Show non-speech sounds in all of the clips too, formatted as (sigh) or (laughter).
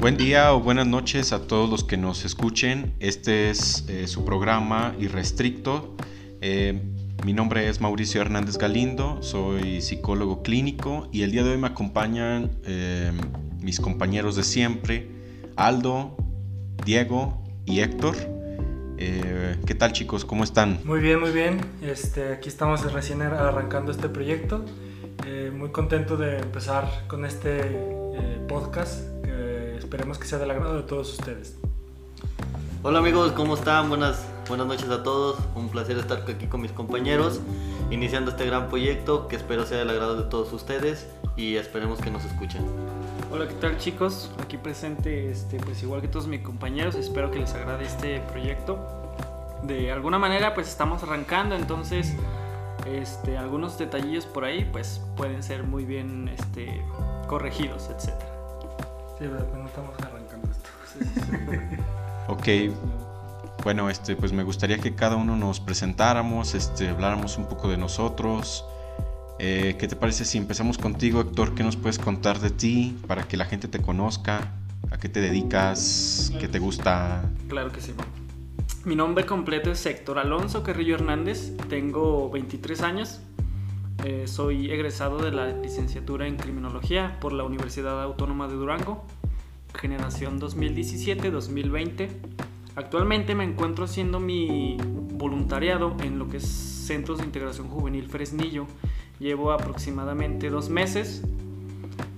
Buen día o buenas noches a todos los que nos escuchen. Este es eh, su programa Irrestricto. Eh, mi nombre es Mauricio Hernández Galindo, soy psicólogo clínico y el día de hoy me acompañan eh, mis compañeros de siempre, Aldo, Diego y Héctor. ¿Qué tal chicos? ¿Cómo están? Muy bien, muy bien. Este, aquí estamos recién arrancando este proyecto. muy contento de empezar con este podcast Esperemos que sea del agrado de todos ustedes. Hola amigos, ¿cómo están? Buenas, buenas noches a todos. Un placer estar aquí con mis compañeros, iniciando este gran proyecto que espero sea del agrado de todos ustedes y esperemos que nos escuchen. Hola, ¿qué tal chicos? Aquí presente, este, pues igual que todos mis compañeros, espero que les agrade este proyecto. De alguna manera, pues estamos arrancando, entonces, este, algunos detallillos por ahí, pues pueden ser muy bien, este, corregidos, etcétera. Sí, no estamos arrancando esto. (laughs) ok. Bueno, este, pues me gustaría que cada uno nos presentáramos, este, habláramos un poco de nosotros. Eh, ¿Qué te parece si empezamos contigo, Héctor? ¿Qué nos puedes contar de ti para que la gente te conozca? ¿A qué te dedicas? ¿Qué te gusta? Claro que sí. Mi nombre completo es Héctor Alonso Carrillo Hernández. Tengo 23 años. Eh, soy egresado de la licenciatura en Criminología por la Universidad Autónoma de Durango, generación 2017-2020. Actualmente me encuentro haciendo mi voluntariado en lo que es Centros de Integración Juvenil Fresnillo. Llevo aproximadamente dos meses.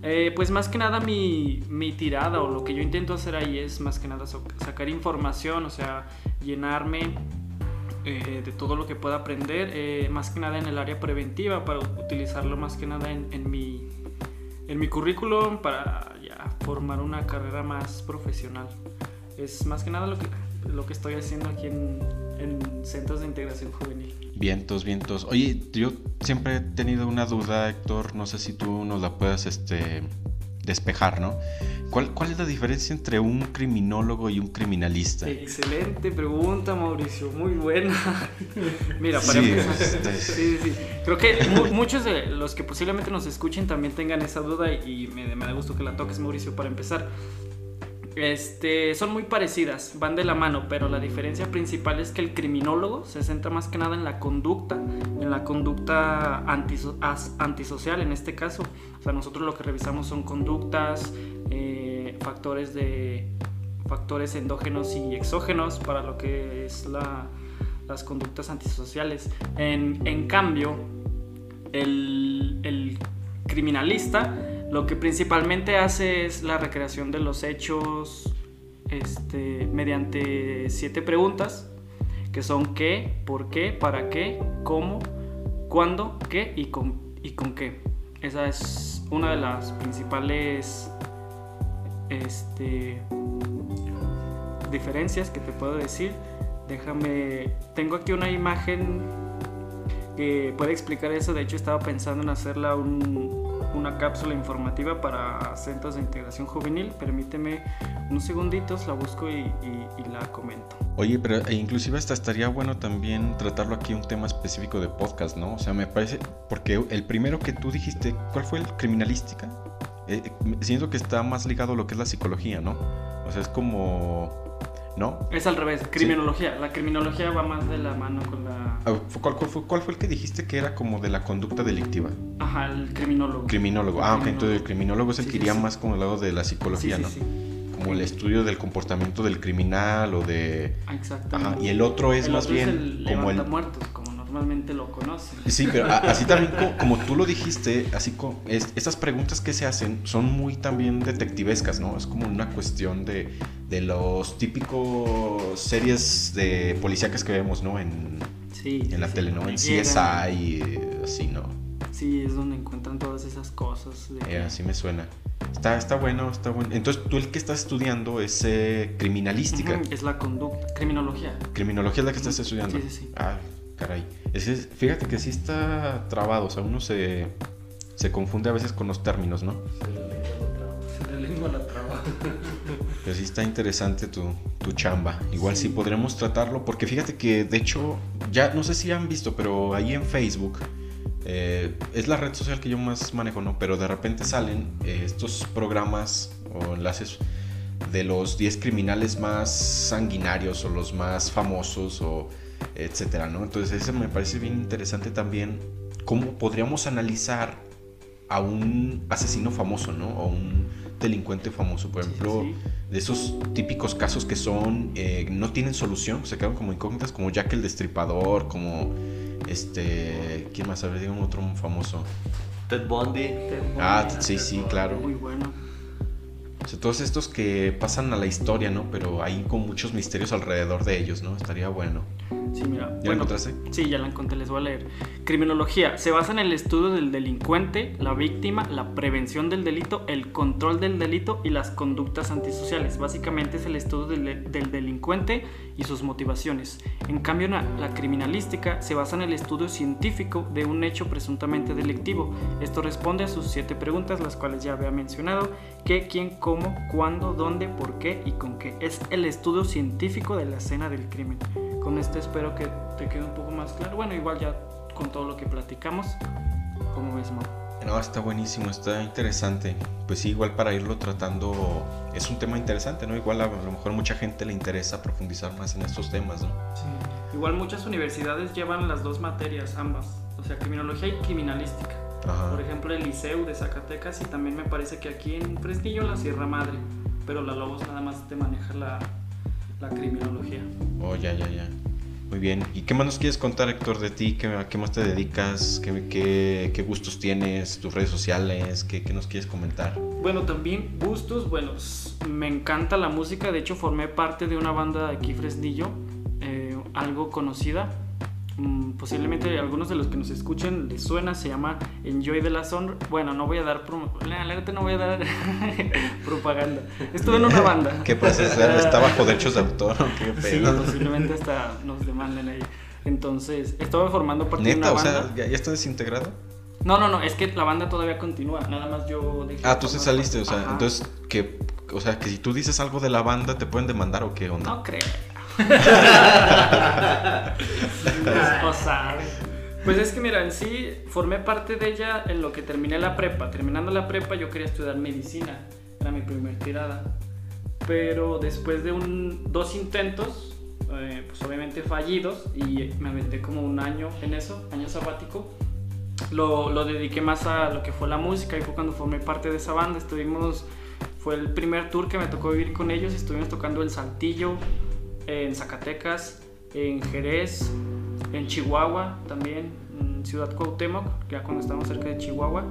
Eh, pues más que nada mi, mi, tirada o lo que yo intento hacer ahí es más que nada sacar información, o sea, llenarme de todo lo que pueda aprender, eh, más que nada en el área preventiva, para utilizarlo más que nada en, en mi, en mi currículum para ya formar una carrera más profesional. Es más que nada lo que, lo que estoy haciendo aquí en, en centros de integración juvenil. Vientos, vientos. Oye, yo siempre he tenido una duda, Héctor, no sé si tú nos la puedas este, despejar, ¿no? ¿Cuál, ¿Cuál es la diferencia entre un criminólogo y un criminalista? Excelente pregunta, Mauricio, muy buena. (laughs) Mira, para empezar, este, sí, sí, creo que muchos de los que posiblemente nos escuchen también tengan esa duda y me, me da gusto que la toques, Mauricio, para empezar. Este, son muy parecidas, van de la mano, pero la diferencia principal es que el criminólogo se centra más que nada en la conducta, en la conducta antisocial en este caso. O sea, nosotros lo que revisamos son conductas, eh, factores de factores endógenos y exógenos para lo que es las conductas antisociales. En, cambio, el criminalista lo que principalmente hace es la recreación de los hechos este, mediante siete preguntas, que son qué, por qué, para qué, cómo, cuándo, qué y con, y con qué. Esa es una de las principales este, diferencias que te puedo decir. Déjame, tengo aquí una imagen que puede explicar eso. De hecho, estaba pensando en hacerla un, una cápsula informativa para centros de integración juvenil. Permíteme unos segunditos, la busco y, la comento. Oye, pero e inclusive hasta estaría bueno también tratarlo aquí un tema específico de podcast, ¿no? O sea, me parece, porque el primero que tú dijiste, ¿cuál fue el criminalística? Eh, eh, siento que está más ligado a lo que es la psicología, ¿no? O sea, es como ¿no? Es al revés, criminología. La criminología va más de la mano con la... Ah, ¿Cuál, fue, el que dijiste que era como de la conducta delictiva? Ajá, el criminólogo. Criminólogo. ah, ok, entonces el criminólogo es el que iría más como el lado de la psicología, ¿no? Como el estudio del comportamiento del criminal o de... Exactamente. Ajá. Y el otro es más bien como el... muertos, normalmente lo conocen. Sí, pero (laughs) así también como, tú lo dijiste, así como estas preguntas que se hacen son muy también detectivescas, ¿no? Es como una cuestión de, de los típicos series de policíacas que vemos, ¿no? En, en la tele, ¿no? En CSI y así, ¿no? Sí, es donde encuentran todas esas cosas. Eh, así me suena. Está, está bueno, está bueno. Entonces, tú el que estás estudiando es eh, criminalística. es la conducta, criminología. Criminología es la que estás estudiando. Sí, sí, sí. Ah, caray. fíjate que sí está trabado, o sea, uno se, se confunde a veces con los términos, ¿no? Se le lengua la traba. (laughs) (laughs) Pero sí está interesante tu, tu chamba. Igual sí. podremos tratarlo, porque fíjate que de hecho, ya no sé si han visto, pero ahí en Facebook eh, es la red social que yo más manejo, ¿no? Pero de repente salen eh, estos programas o enlaces de los 10 criminales más sanguinarios o los más famosos o etcétera, ¿no? Entonces eso me parece bien interesante también cómo podríamos analizar a un asesino famoso, ¿no? O un delincuente famoso, por ejemplo, de esos típicos casos que son eh, no tienen solución, se quedan como incógnitas, como Jack el Destripador, como este, ¿quién más? A ver, un otro famoso. Ted Bundy. Ah, sí, sí, claro. Muy bueno. O sea, todos estos que pasan a la historia, ¿no? Pero hay con muchos misterios alrededor de ellos, ¿no? Estaría bueno. Sí, mira. ¿Ya lo encontraste? Sí, ya la encontré, les voy a leer. Criminología. Se basa en el estudio del delincuente, la víctima, la prevención del delito, el control del delito y las conductas antisociales. Básicamente es el estudio del, del delincuente y sus motivaciones. En cambio, la, la criminalística se basa en el estudio científico de un hecho presuntamente delictivo. Esto responde a sus siete preguntas, las cuales ya había mencionado. ¿Qué, quién, cómo, cuándo, dónde, por qué y con qué. Es el estudio científico de la escena del crimen. Con esto espero que te quede un poco más claro. Bueno, igual ya con todo lo que platicamos, como ves, Mau? No, está buenísimo, está interesante. Pues sí, igual para irlo tratando, es un tema interesante, ¿no? Igual a lo mejor mucha gente le interesa profundizar más en estos temas, ¿no? Sí. Igual muchas universidades llevan las dos materias, ambas, o sea, criminología y criminalística. Ajá. Por ejemplo, el Liceu de Zacatecas y también me parece que aquí en Fresnillo la Sierra Madre, pero la Lobos nada más te maneja la, la criminología. Oh, ya, ya, ya. Muy bien. ¿Y qué más nos quieres contar, Héctor, de ti? ¿Qué, ¿A qué más te dedicas? ¿Qué, qué, qué gustos tienes? ¿Tus redes sociales? ¿Qué, ¿Qué nos quieres comentar? Bueno, también gustos, bueno, me encanta la música, de hecho formé parte de una banda de aquí Fresnillo, eh, algo conocida, posiblemente algunos de los que nos escuchen les suena, se llama Enjoy de la Son. Bueno, no voy a dar promo- la neta no voy a dar (laughs) propaganda. Estuve en una banda. (laughs) ¿Qué pasa? ¿Está (laughs) bajo derechos de autor o qué Sí, pedo? posiblemente hasta nos demanden ahí. Entonces, estaba formando parte de Neta, una o banda. sea, ¿ya, está desintegrado? No, no, no, es que la banda todavía continúa, nada más yo dejé Ah, de tú se saliste, o sea, Ajá. entonces, que, o sea, que si tú dices algo de la banda, ¿te pueden demandar o qué onda? No creo. Pues es que mira, en sí formé parte de ella en lo que terminé la prepa. Terminando la prepa yo quería estudiar medicina, era mi primer tirada. Pero después de un, dos intentos, eh, pues obviamente fallidos, y me aventé como un año en eso, año sabático, lo, lo dediqué más a lo que fue la música y fue cuando formé parte de esa banda. Estuvimos, fue el primer tour que me tocó vivir con ellos, estuvimos tocando el Saltillo, en Zacatecas, en Jerez, en Chihuahua también, en Ciudad Cuauhtémoc, ya cuando estábamos cerca de Chihuahua.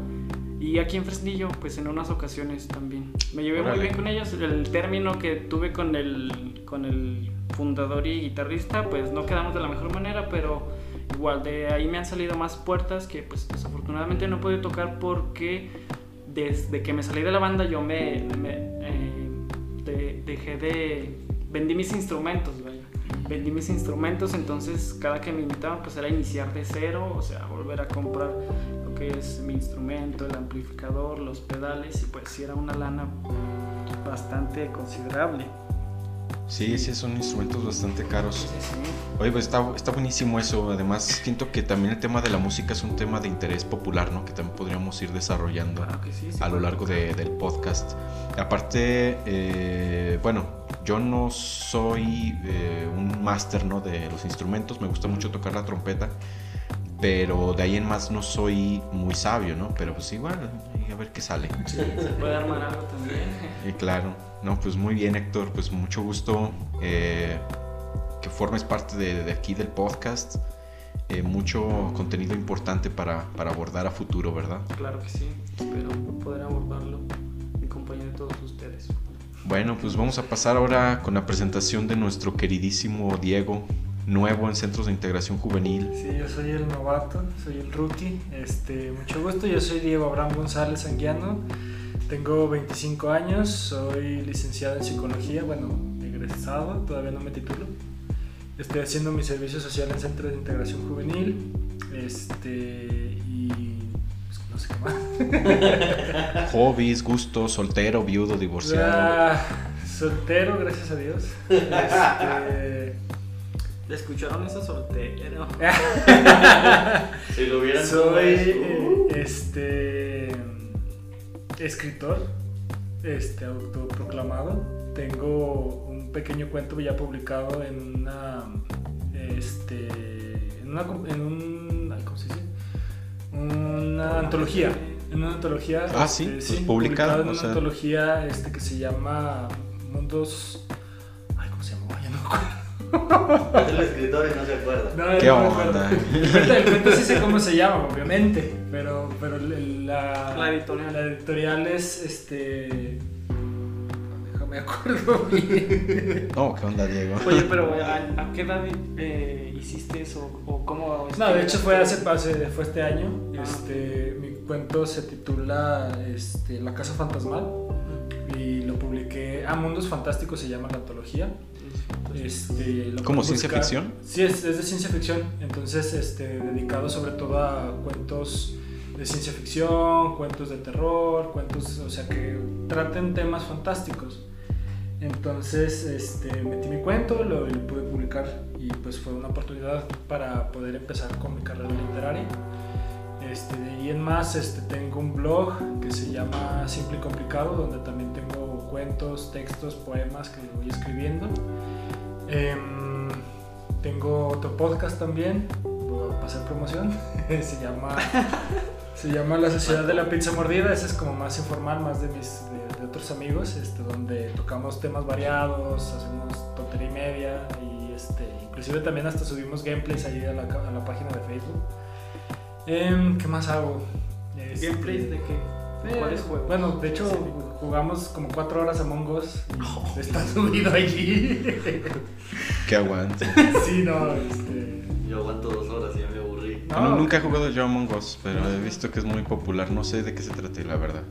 Y aquí en Fresnillo, pues en unas ocasiones también. Me llevé muy bien con ellos. El término que tuve con el, con el fundador y guitarrista, pues no quedamos de la mejor manera, pero igual de ahí me han salido más puertas que pues desafortunadamente no pude tocar porque desde que me salí de la banda yo me, me, eh, de- dejé de... vendí mis instrumentos, vaya. Vendí mis instrumentos, entonces cada que me invitaban pues era iniciar de cero, o sea, volver a comprar lo que es mi instrumento, el amplificador, los pedales y pues sí era una lana bastante considerable. Sí, sí, son instrumentos bastante caros. Sí, sí, sí. Oye, pues está, está buenísimo eso. Además, siento que también el tema de la música es un tema de interés popular, ¿no? Que también podríamos ir desarrollando Claro sí, sí a lo largo de- del podcast. Aparte, eh, bueno, yo no soy eh, un máster, ¿no? De los instrumentos. Me gusta mucho tocar la trompeta. Pero de ahí en más no soy muy sabio, ¿no? Pero pues igual, a ver qué sale. Sí, se puede armar algo también. Y (laughs) claro, no, pues muy bien Héctor, pues mucho gusto eh, que formes parte de, de aquí del podcast. Eh, mucho contenido importante para, para abordar a futuro, ¿verdad? Claro que sí, espero poder abordarlo Bueno, pues vamos a pasar ahora con la presentación de nuestro queridísimo Diego, nuevo en Centros de Integración Juvenil. Sí, yo soy el novato, soy el rookie. Este, mucho gusto, yo soy Diego Abraham González Anguiano. Tengo 25 años, soy licenciado en psicología, bueno, egresado, todavía no me titulo. Estoy haciendo mi servicio social en Centro de Integración Juvenil. Este, y no sé qué más. (laughs) Hobbies, gustos, soltero, viudo, divorciado. Ah, soltero, gracias a Dios. Este, ¿Le escucharon eso soltero? (laughs) Si lo hubieran Soy eh, este escritor, este autoproclamado. tengo un pequeño cuento ya publicado en una, este, en una, en un. Una antología, en una antología. Ah, sí, este, pues sí, publicado, en o una sea. antología este, que se llama Mundos, ay, ¿cómo se llama? Ya no me acuerdo. Es el escritor y no se acuerda. No, ¿Qué no me onda? El cuento, sí sé cómo se llama, obviamente, pero, pero La editorial. la editorial es, este, déjame acuerdo (laughs) bien. No, ¿qué onda, Diego? Oye, pero ¿a, a qué edad eh, hiciste eso? ¿O cómo? No, de hecho fue hace, hace- fue este año, Ah. este, mi cuento se titula, este, La Casa Fantasmal y lo publiqué, ah, Mundos Fantásticos se llama la antología. Este, lo ¿Como ciencia buscar. ficción? Sí, es, es de ciencia ficción. Entonces, este, dedicado sobre todo a cuentos de ciencia ficción, cuentos de terror, cuentos, o sea, que traten temas fantásticos. Entonces, este, metí mi cuento, lo, pude publicar y pues fue una oportunidad para poder empezar con mi carrera literaria. Este, de en más, este, tengo un blog que se llama Simple y Complicado, donde también tengo cuentos, textos, poemas que voy escribiendo. Em, tengo otro podcast también, voy a promoción, (laughs) se llama, se llama La Sociedad de la Pizza Mordida, ese es como más informal, más de mis otros amigos, este, donde tocamos temas variados, hacemos tontería y media y este, inclusive también hasta subimos gameplays ahí a la, a la página de Facebook. Em, ¿Qué más hago? Este, ¿Gameplays de qué? eh, ¿Cuáles juegos? Bueno, de hecho Sí. jugamos como cuatro horas a Us y (laughs) está subido allí. (laughs) Que aguante. (laughs) sí, no, este. Yo aguanto dos horas y ya me aburrí. No, Bueno, nunca he jugado yo Among Us, pero he visto que es muy popular. No sé de qué se trata, la verdad.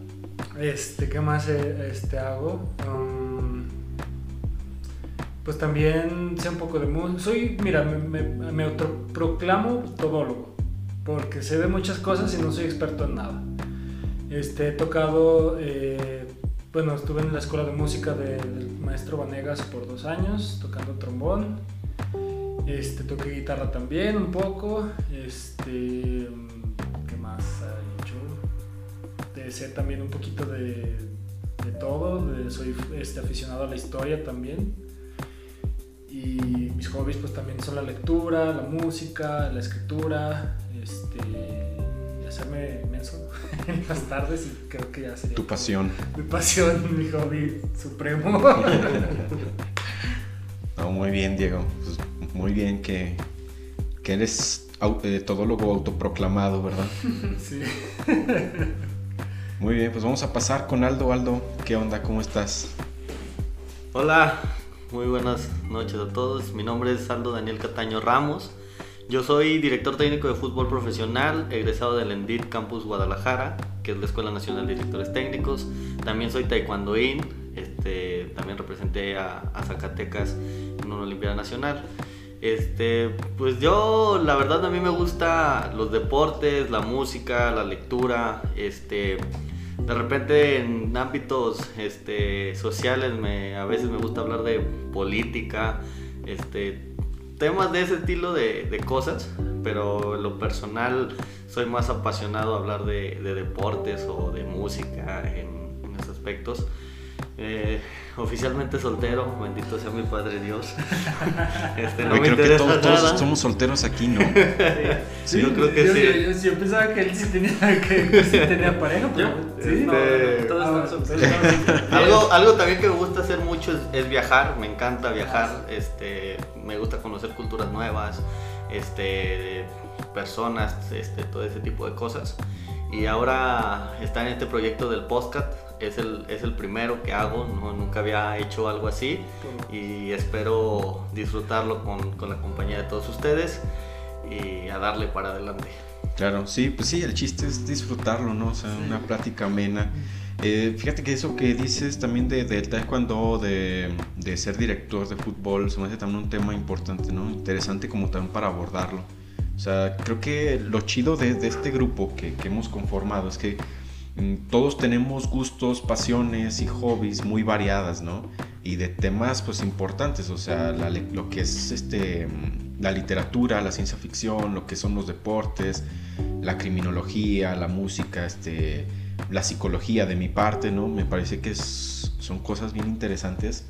Este, ¿qué más eh, este, hago? Um, pues también sé un poco de música. Soy, mira, me, me, me autoproclamo todólogo, porque sé de muchas cosas y no soy experto en nada. Este, he tocado, eh, bueno, estuve en la escuela de música de- del maestro Vanegas por dos años, tocando trombón. Este, toqué guitarra también un poco. Este, ser también un poquito de, de todo, de- soy este, aficionado a la historia también. Y mis hobbies pues también son la lectura, la música, la escritura, este, y hacerme menso (laughs) en las tardes y creo que ya sería Tu pasión. mi pasión, (laughs) mi hobby supremo. (laughs) No, muy bien, Diego. Pues, muy bien que, que eres eh, todólogo autoproclamado, ¿verdad? sí. Muy bien, pues vamos a pasar con Aldo. Aldo, ¿qué onda? ¿Cómo estás? Hola, muy buenas noches a todos. Mi nombre es Aldo Daniel Cataño Ramos. Yo soy director técnico de fútbol profesional, egresado del ENDIT Campus Guadalajara, que es la Escuela Nacional de Directores Técnicos. También soy taekwondoín, este, también representé a, a Zacatecas en una Olimpiada Nacional. Este, pues yo, la verdad, a mí me gusta los deportes, la música, la lectura, este, de repente en ámbitos este, sociales me, a veces me gusta hablar de política, este, temas de ese estilo de, cosas, pero en lo personal soy más apasionado a hablar de, de deportes o de música en, en esos aspectos. Eh, oficialmente soltero, bendito sea mi Padre Dios. (laughs) Este, no Oye, me creo que todos, todos somos solteros aquí, ¿no? (laughs) Sí, yo creo que yo, sí. yo- yo- yo pensaba que él sí tenía, (laughs) que sí tenía pareja, pero sí. No, Este- no, todos Ah, están solteros. Algo, algo también que me gusta hacer mucho es, es viajar, me encanta viajar, este, me gusta conocer culturas nuevas, este, personas, este, todo ese tipo de cosas. Y ahora está en este proyecto del podcast, es el, es el primero que hago, no, nunca había hecho algo así y espero disfrutarlo con, con la compañía de todos ustedes y a darle para adelante. Claro, sí, pues sí, el chiste es disfrutarlo, ¿no? O sea, una plática amena. Eh, fíjate que eso que dices también de, del taekwondo, de, de ser director de fútbol, se me hace también un tema importante, ¿no? Interesante como también para abordarlo. O sea, creo que lo chido de, de este grupo que, que hemos conformado es que todos tenemos gustos, pasiones y hobbies muy variadas, ¿no? Y de temas pues importantes, o sea, lo que es este, mm, la literatura, la ciencia ficción, lo que son los deportes, la criminología, la música, este, la psicología de mi parte, ¿no? Me parece que son cosas bien interesantes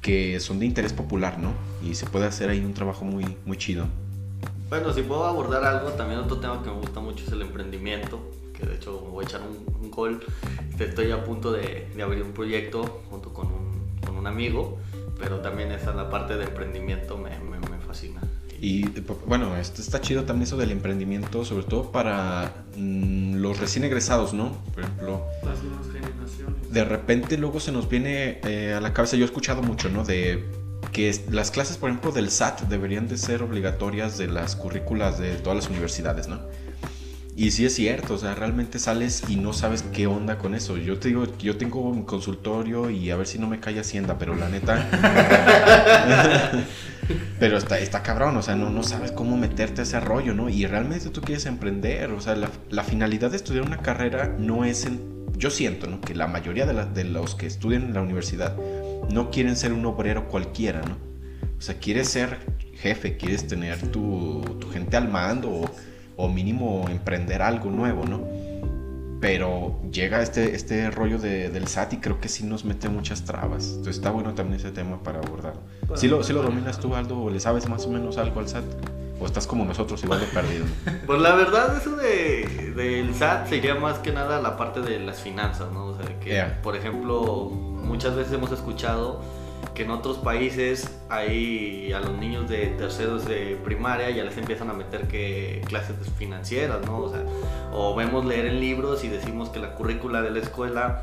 que son de interés popular, ¿no? Y se puede hacer ahí un trabajo muy, muy chido. Bueno, si puedo abordar algo, también otro tema que me gusta mucho es el emprendimiento, que de hecho me voy a echar un, gol. Estoy a punto de, de abrir un proyecto junto con un, con un, amigo, pero también esa la parte de emprendimiento me, me, me fascina. Y bueno, esto está chido también eso del emprendimiento, sobre todo para mm, los recién egresados, ¿no? Por ejemplo, las nuevas generaciones. De repente luego se nos viene eh, a la cabeza, yo he escuchado mucho, ¿no? De que las clases, por ejemplo, del SAT deberían de ser obligatorias de las currículas de todas las universidades, ¿no? Y sí es cierto, o sea, realmente sales y no sabes qué onda con eso. Yo te digo, yo tengo mi consultorio y a ver si no me cae Hacienda, pero la neta... (laughs) pero está, está cabrón, o sea, no, no sabes cómo meterte a ese rollo, ¿no? Y realmente tú quieres emprender, o sea, la, la finalidad de estudiar una carrera no es en... Yo siento, ¿no? Que la mayoría de, de los que estudian en la universidad no quieren ser un obrero cualquiera, ¿no? O sea, quieres ser jefe, quieres tener tu, tu gente al mando o o mínimo emprender algo nuevo, ¿no? Pero llega este, este rollo de, del SAT y creo que sí nos mete muchas trabas. Entonces está bueno también ese tema para abordar. ¿Sí lo, lo dominas tú, Aldo? ¿O le sabes más o menos algo al SAT? ¿O estás como nosotros igual de perdido? (laughs) Pues la verdad eso de, del SAT sería más que nada la parte de las finanzas, ¿no? O sea, que por ejemplo muchas veces hemos escuchado que en otros países hay a los niños de terceros de primaria ya les empiezan a meter que clases financieras, ¿no? O, sea, o vemos leer en libros y decimos que la currícula de la escuela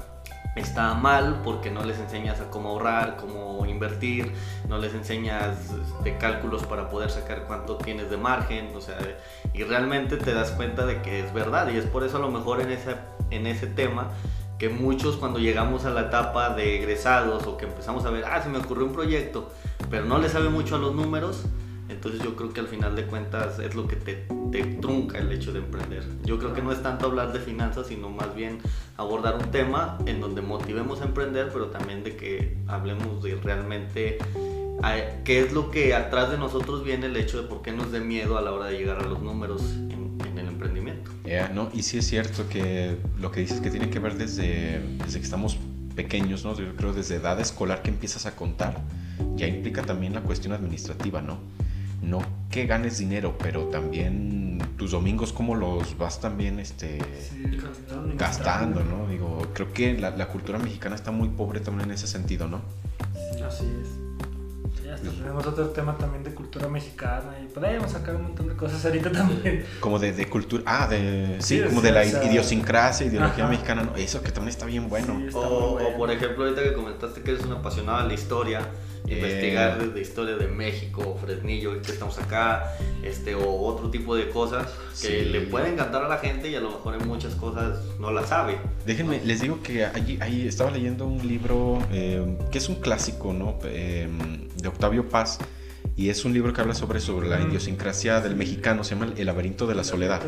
está mal porque no les enseñas a cómo ahorrar, cómo invertir, no les enseñas de cálculos para poder sacar cuánto tienes de margen, o sea, y realmente te das cuenta de que es verdad y es por eso a lo mejor en ese, en ese tema que muchos cuando llegamos a la etapa de egresados o que empezamos a ver, ah, se me ocurrió un proyecto, pero no le sabe mucho a los números, entonces yo creo que al final de cuentas es lo que te, te, trunca el hecho de emprender. Yo creo que no es tanto hablar de finanzas, sino más bien abordar un tema en donde motivemos a emprender, pero también de que hablemos de realmente eh, qué es lo que atrás de nosotros viene el hecho de por qué nos dé miedo a la hora de llegar a los números emprendimiento. no, y sí es cierto que lo que dices que tiene que ver desde, desde que estamos pequeños, ¿no? Yo creo desde edad escolar que empiezas a contar, ya implica también la cuestión administrativa, ¿no? No que ganes dinero, pero también tus domingos cómo los vas también este, gastando, ¿no? Digo, creo que la, la cultura mexicana está muy pobre también en ese sentido, ¿no? Tenemos otro tema también de cultura mexicana y podríamos sacar un montón de cosas ahorita también. Como de, de cultura, ah, de, sí, como de la idiosincrasia, ideología mexicana, eso que también está bien bueno. o, por ejemplo, ahorita que comentaste que eres un apasionado de la historia, investigar de historia de México, Fresnillo, que estamos acá, este, o otro tipo de cosas que le pueden encantar a la gente y a lo mejor en muchas cosas no la sabe. Déjenme, les digo que ahí, ahí estaba leyendo un libro eh, que es un clásico, ¿no? Eh, de Octavio Paz. Y es un libro que habla sobre, sobre la idiosincrasia del mexicano, se llama El laberinto de la soledad.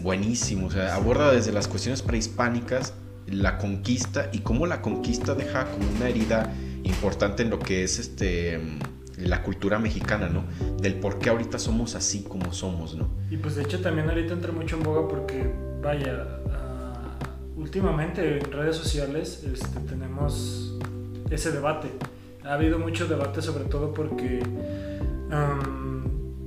Buenísimo, o sea, aborda desde las cuestiones prehispánicas, la conquista y cómo la conquista deja como una herida importante en lo que es este la cultura mexicana, ¿no? Del por qué ahorita somos así como somos, ¿no? Y pues de hecho también ahorita entra mucho en boga porque, vaya, ah, últimamente en redes sociales este, tenemos ese debate. Ha habido mucho debate sobre todo porque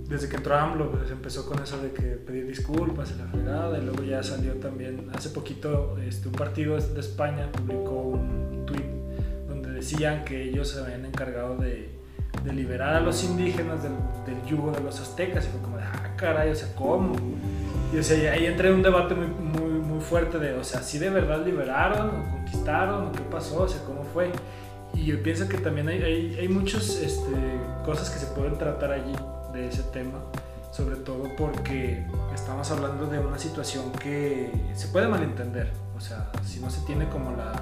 desde que entró AMLO pues, empezó con eso de que pedir disculpas en la fregada y luego ya salió también, hace poquito este, un partido de España publicó un tweet decían que ellos se habían encargado de, de liberar a los indígenas del, del, yugo de los aztecas. Y fue como, ah, caray, o sea, ¿cómo? Y o sea, ahí entré en un debate muy, muy, muy fuerte de, o sea, si de verdad liberaron o conquistaron o qué pasó, o sea, cómo fue. Y yo pienso que también hay, hay, hay muchas este, cosas que se pueden tratar allí de ese tema, sobre todo porque estamos hablando de una situación que se puede malentender. O sea, si no se tiene como la,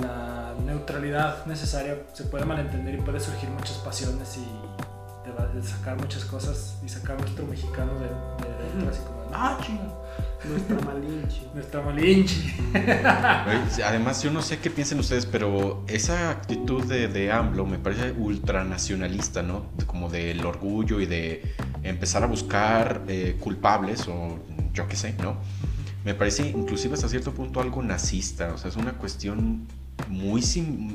la neutralidad necesaria se puede malentender y puede surgir muchas pasiones y de, sacar muchas cosas y sacar nuestro mexicano de, de, así como ah nuestra malinche. (laughs) Nuestra malinche. Además yo no sé qué piensen ustedes pero esa actitud de, de AMLO me parece ultranacionalista no como del orgullo y de empezar a buscar eh, culpables o yo qué sé, ¿no? Me parece inclusive hasta cierto punto algo nazista, o sea, es una cuestión muy,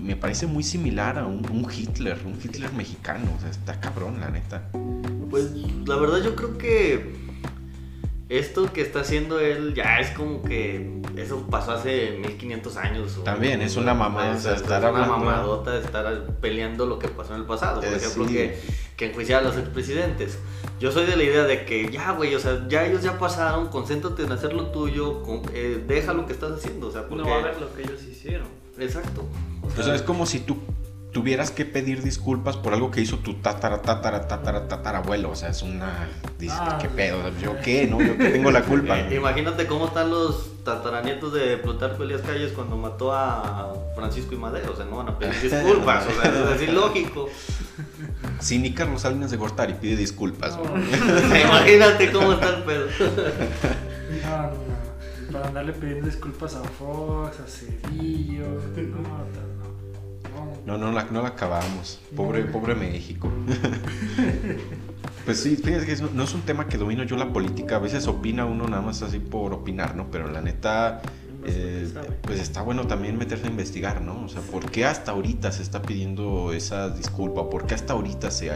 me parece muy similar a un, un, Hitler, un Hitler mexicano, o sea, está cabrón, la neta. Pues la verdad yo creo que esto que está haciendo él ya es como que eso pasó hace 1500 años. También es una mamada. O sea, estar una mamadota de estar peleando lo que pasó en el pasado. Por eh, ejemplo, que, que enjuiciar a los expresidentes. Yo soy de la idea de que ya, güey, o sea, ya ellos ya pasaron, concéntrate en hacer lo tuyo, eh, deja lo que estás haciendo. O sea, porque... No va a ver lo que ellos hicieron. Exacto. O sea, es como si tú tuvieras que pedir disculpas por algo que hizo tu tatara, tatara, tatara, tatarabuelo. O sea, es una. Dices, ah, ¿qué pedo? ¿Yo qué? ¿No? Yo que tengo la (laughs) culpa. Imagínate cómo están los tataranietos de Plutarco Elías Calles cuando mató a Francisco y Madero. O sea, no van a pedir disculpas. o sea, es ilógico. (laughs) Si ni Carlos Salinas de Gortari pide disculpas. (laughs) Imagínate cómo está el pedo. No, no. Para andarle pidiendo disculpas a Fox, a Cedillo. (laughs) No, no, no la, no la acabamos. Pobre, pobre México. (laughs) pues sí, fíjate que no es un tema que domino yo la política. A veces opina uno nada más así por opinar, ¿no? Pero la neta, eh, pues está bueno también meterse a investigar, ¿no? O sea, ¿por qué hasta ahorita se está pidiendo esa disculpa? ¿Por qué hasta ahorita se,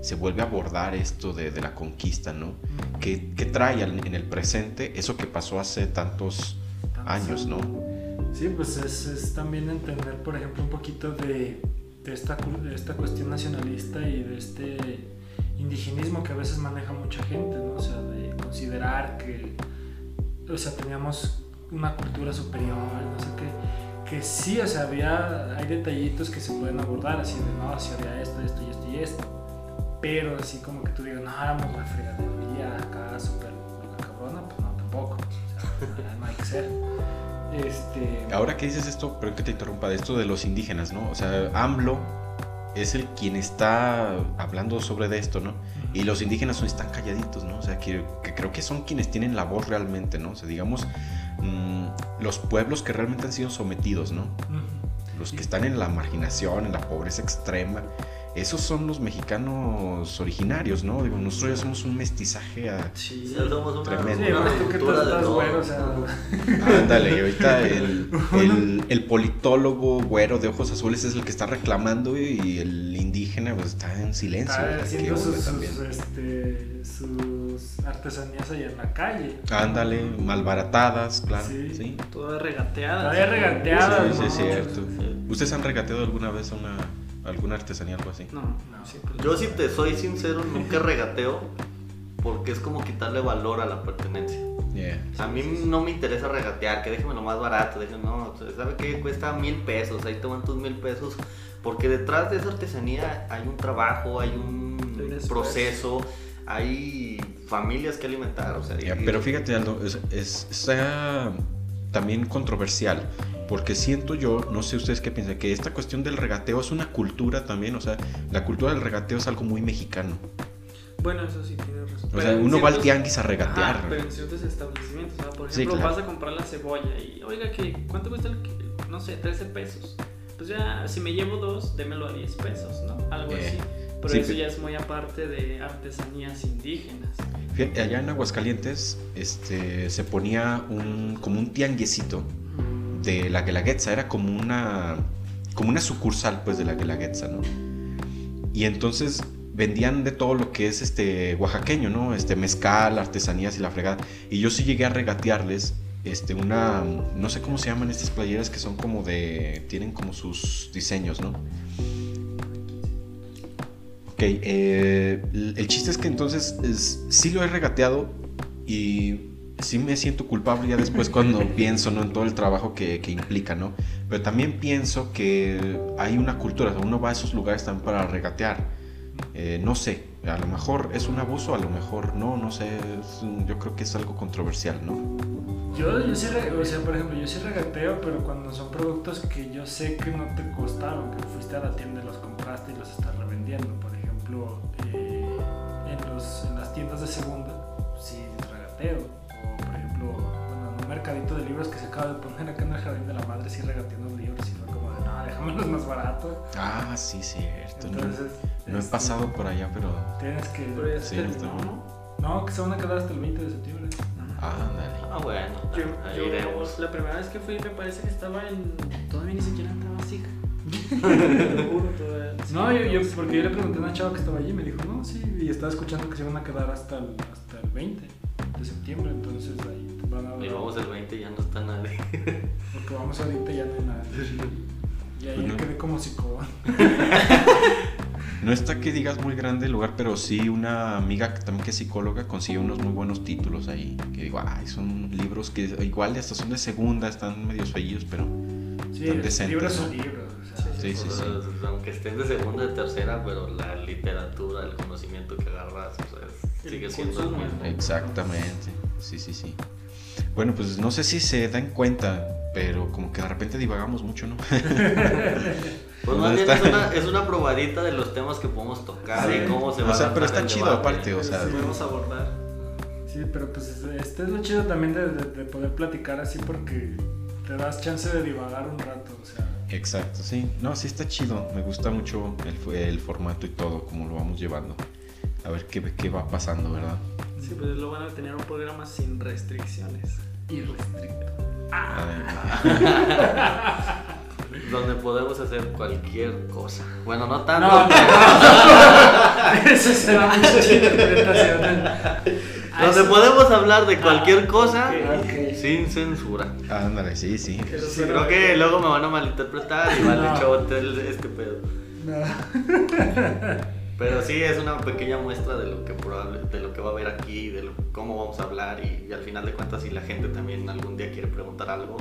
se vuelve a abordar esto de, la conquista, ¿no? ¿Qué, ¿Qué, trae en el presente eso que pasó hace tantos años, ¿no? Sí, pues es, es, también entender, por ejemplo, un poquito de, de, esta, de esta cuestión nacionalista y de este indigenismo que a veces maneja mucha gente, ¿no? O sea, de considerar que, o sea, teníamos una cultura superior, no sé qué, que sí, o sea, había, hay detallitos que se pueden abordar, así de, no, si había esto, esto y esto y esto, pero así como que tú digas, no, éramos la fregadería acá, súper cabrona, pues no, tampoco, o sea, (laughs) no hay que ser. Este... Ahora que dices esto, pero que te interrumpa, de esto de los indígenas, ¿no? O sea, AMLO es el quien está hablando sobre de esto, ¿no? Y los indígenas son, están calladitos, ¿no? O sea, que, creo que son quienes tienen la voz realmente, ¿no? O sea, digamos, mm, los pueblos que realmente han sido sometidos, ¿no? Los que están en la marginación, en la pobreza extrema esos son los mexicanos originarios, ¿no? Digo, nosotros ya somos un mestizaje a... sí, somos una, tremendo. Sí, cultura de güero, o sea... Ándale, y ahorita (laughs) el, el, el, politólogo güero de ojos azules es el que está reclamando y el indígena pues está en silencio. Está haciendo sus, sus, este, sus, artesanías allá en la calle. Ándale, malbaratadas, claro. Sí, sí. Todas regateadas. Todavía regateadas. Sí, sí, es cierto. ¿Ustedes han regateado alguna vez a una ¿Alguna artesanía, algo así? No, no. Yo si te soy sincero, nunca regateo porque es como quitarle valor a la pertenencia. A mí no me interesa regatear, que déjeme lo más barato, déjeme, no, ¿sabe qué? Cuesta mil pesos, ahí toman tus mil pesos, porque detrás de esa artesanía hay un trabajo, hay un proceso, hay familias que alimentar, o sea. pero fíjate, Aldo, es, es, está también controversial, porque siento yo, no sé ustedes qué piensan, que esta cuestión del regateo es una cultura también, o sea, la cultura del regateo es algo muy mexicano. Bueno, eso sí tiene razón. O sea, uno va al tianguis a regatear. pero en ciertos establecimientos, o sea, por ejemplo, vas a comprar la cebolla y, oiga, ¿qué, ¿cuánto cuesta el No sé, 13 pesos. Pues ya, si me llevo dos, démelo a 10 pesos, ¿no? Algo eh, así. Pero eso ya es muy aparte de artesanías indígenas. Allá en Aguascalientes este, se ponía un, como un tianguisito de la Guelaguetza, era como una, como una sucursal pues de la Guelaguetza, ¿no? Y entonces vendían de todo lo que es este oaxaqueño, ¿no? Este mezcal, artesanías y la fregada. Y yo sí llegué a regatearles este una no sé cómo se llaman estas playeras que son como de tienen como sus diseños, ¿no? Ok, eh, el chiste es que entonces es, sí lo he regateado y sí me siento culpable ya después (laughs) cuando pienso ¿no? en todo el trabajo que, que, implica, ¿no? Pero también pienso que hay una cultura, uno va a esos lugares también para regatear. Eh, no sé, a lo mejor es un abuso, a lo mejor no, no sé, yo creo que es algo controversial, ¿no? Yo, yo sí, o sea, por ejemplo, yo sí regateo, pero cuando son productos que yo sé que no te costaron, que fuiste a la tienda y los compraste y los estás revendiendo, por ejemplo, eh, en, los, en las tiendas de segunda, sí regateo mercadito de libros que se acaba de poner acá en el jardín de la madre, sí regateando libros y fue como de, no, déjamelos más baratos. Ah, sí, cierto. Entonces, no, he este, pasado por allá, pero. Tienes que. Pero ya sí, ¿no? No, que se van a quedar hasta el 20 de septiembre. Ándale. Ah, bueno. Yo, yo iremos. la primera vez que fui me parece que estaba en... Todavía ni siquiera entraba SIG. (laughs) Te lo juro, todavía. No, yo, yo, porque yo le pregunté a una chava que estaba allí y me dijo, no, sí, y estaba escuchando que se iban a quedar hasta el, hasta el 20 de septiembre, entonces ahí van a Y vamos el 20 y ya no está nadie. (laughs) Porque vamos ahorita y ya no hay nada. Y ahí Pues no. quedé como psicólogo. (laughs) No está que digas muy grande el lugar, pero sí una amiga que también que es psicóloga consiguió unos muy buenos títulos ahí. Que digo, ay, son libros que igual hasta son de segunda, están medio feillos, pero Sí, Están decentes, libros ¿no? son libros. O sea, Sí, sí, O sí. sea, Aunque estén de segunda, de tercera, pero la literatura, el conocimiento que agarras, o sea, es- sigue siendo el mismo. exactamente. Sí, sí, sí. Bueno, pues no sé si se dan cuenta, pero como que de repente divagamos mucho, ¿no? (laughs) Pues más bien es una, es una probadita de los temas que podemos tocar Sí. y cómo se O va sea, a pero dar está el chido debate. aparte, o sea, Podemos abordar. Sí, pero pues este es lo chido también de, de- de poder platicar así porque te das chance de divagar un rato. O sea, Exacto, sí. No, sí está chido. Me gusta mucho el, el formato y todo, como lo vamos llevando. A ver qué, qué va pasando, ¿verdad? Sí, pues lo van a tener un programa sin restricciones. irrestricto. A ver. (laughs) Donde podemos hacer cualquier cosa. Bueno, no tanto. No, pero- (laughs) Eso será muchas interpretaciones. Donde podemos hablar de cualquier cosa ok. Sin censura. Ándale, sí, sí. Sí, creo que luego me van a malinterpretar y vale No. este pedo. No. (laughs) Pero sí es una pequeña muestra de lo que probable, de lo que va a haber aquí, de lo- cómo vamos a hablar y, y al final de cuentas si la gente también algún día quiere preguntar algo,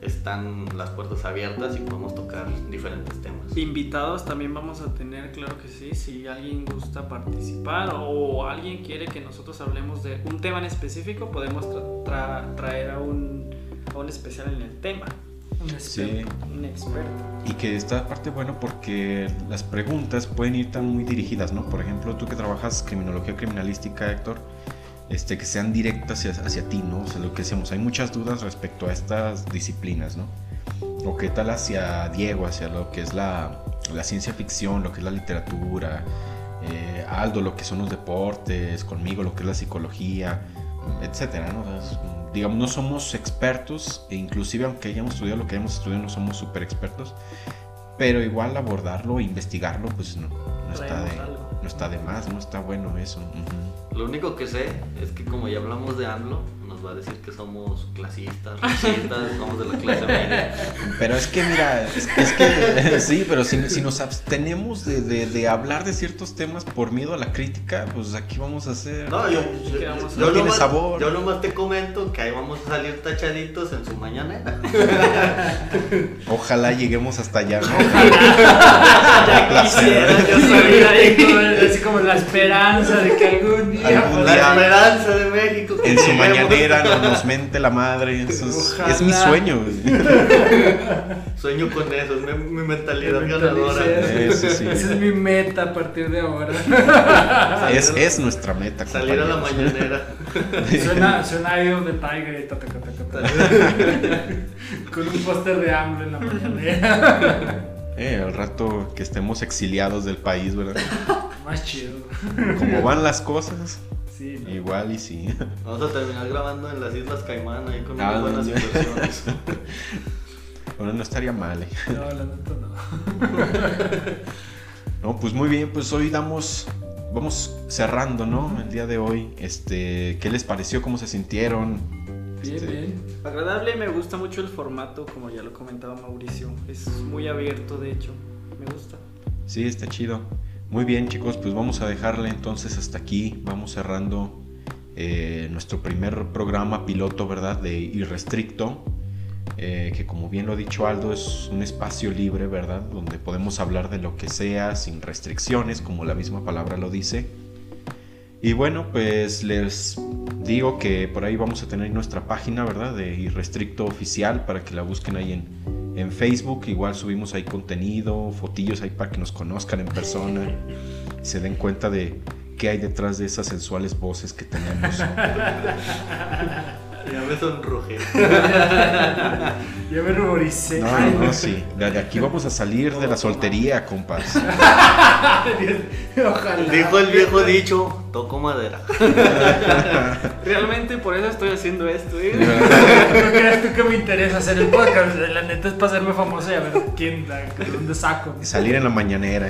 están las puertas abiertas y podemos tocar diferentes temas. Invitados también vamos a tener, claro que sí, si alguien gusta participar o alguien quiere que nosotros hablemos de un tema en específico, podemos tra- tra- traer a un, a un especial en el tema, Un Sí. experto. un experto. Y que está aparte bueno porque las preguntas pueden ir tan muy dirigidas, ¿no? Por ejemplo, tú que trabajas criminología criminalística, Héctor, este, que sean directas hacia, hacia ti, ¿no? O sea, lo que decíamos, hay muchas dudas respecto a estas disciplinas, ¿no? O qué tal hacia Diego, hacia lo que es la, la ciencia ficción, lo que es la literatura, eh, Aldo, lo que son los deportes, conmigo, lo que es la psicología, etcétera, ¿no? O sea, digamos, no somos expertos, e inclusive aunque hayamos estudiado lo que hayamos estudiado, no somos súper expertos, pero igual abordarlo, investigarlo, pues no, no está, de, no está de más, no está bueno eso. ujú. Lo único que sé es que como ya hablamos de AMLO, nos va a decir que somos clasistas, racistas, (laughs) somos de la clase media. Pero es que mira, es, es que sí, pero si, si nos abstenemos de, de- de hablar de ciertos temas por miedo a la crítica, pues aquí vamos a hacer... No, yo, yo, yo No tiene nomás- sabor. Yo nomás te comento que ahí vamos a salir tachaditos en su mañanera. (laughs) Ojalá lleguemos hasta allá, ¿no? (laughs) Ya quisiera yo salir ahí como, así como la esperanza de que algún día Algún La día. esperanza de México. En su lleguemos. Mañanera nos, nos mente la madre. Eso es, es mi sueño. Sueño con eso, es mi, mi mentalidad Me ganadora. mentalicé. Sí. Esa es mi meta a partir de ahora. Es, es nuestra meta. Salir a la compañeros. mañanera. Suena, suena Eye of the Tiger y ta, ta, ta, ta, ta. con un póster de hambre en la mañanera. Eh, al rato que estemos exiliados del país, ¿verdad? Más chido. Como van las cosas, Sí, ¿no? igual y sí. (laughs) Vamos a terminar grabando en las Islas Caimán ahí con Ah, unas buenas no. inversiones. (laughs) Bueno, no estaría mal, ¿eh? No, la neta no. (laughs) No, pues muy bien, pues hoy damos, vamos cerrando, ¿no? El día de hoy, este, ¿qué les pareció? ¿Cómo se sintieron? Bien, Este, bien. Agradable, me gusta mucho el formato, como ya lo comentaba Mauricio. Es muy abierto, de hecho. Me gusta. Sí, está chido. Muy bien, chicos, pues vamos a dejarle entonces hasta aquí. Vamos cerrando eh, nuestro primer programa piloto, ¿verdad? De Irrestricto. eh, que como bien lo ha dicho Aldo, es un espacio libre, ¿verdad? Donde podemos hablar de lo que sea sin restricciones, como la misma palabra lo dice. Y bueno, pues les digo que por ahí vamos a tener nuestra página, ¿verdad? De Irrestricto Oficial para que la busquen ahí en, en Facebook. Igual subimos ahí contenido, fotillos ahí para que nos conozcan en persona. se den cuenta de qué hay detrás de esas sensuales voces que tenemos. (laughs) (laughs) Ya me sonrojé. (laughs) Ya me ruboricé. No, no, sí. De aquí vamos a salir de la soltería, compas. (laughs) Ojalá. Dijo el viejo dicho, toco madera. Realmente por eso estoy haciendo esto, ¿eh? ¿No crees tú que me interesa hacer el podcast? La neta es para hacerme famoso y a ver quién, dónde saco. Salir en la mañanera.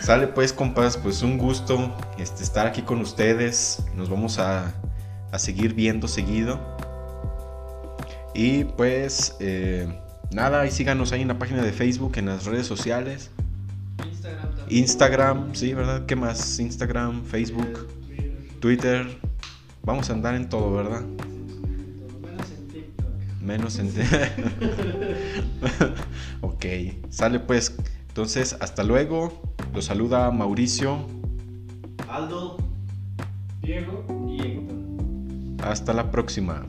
Sale pues, compas, pues un gusto este, estar aquí con ustedes. Nos vamos a, a seguir viendo seguido. Y pues eh, nada, y síganos ahí en la página de Facebook, en las redes sociales. Instagram Instagram, sí, ¿verdad? ¿Qué más? Instagram, Facebook, Twitter. Vamos a andar en todo, ¿verdad? Menos en TikTok. Menos en (laughs) ok, sale pues. Entonces, hasta luego. Los saluda Mauricio. Aldo. Diego y Héctor. Hasta la próxima.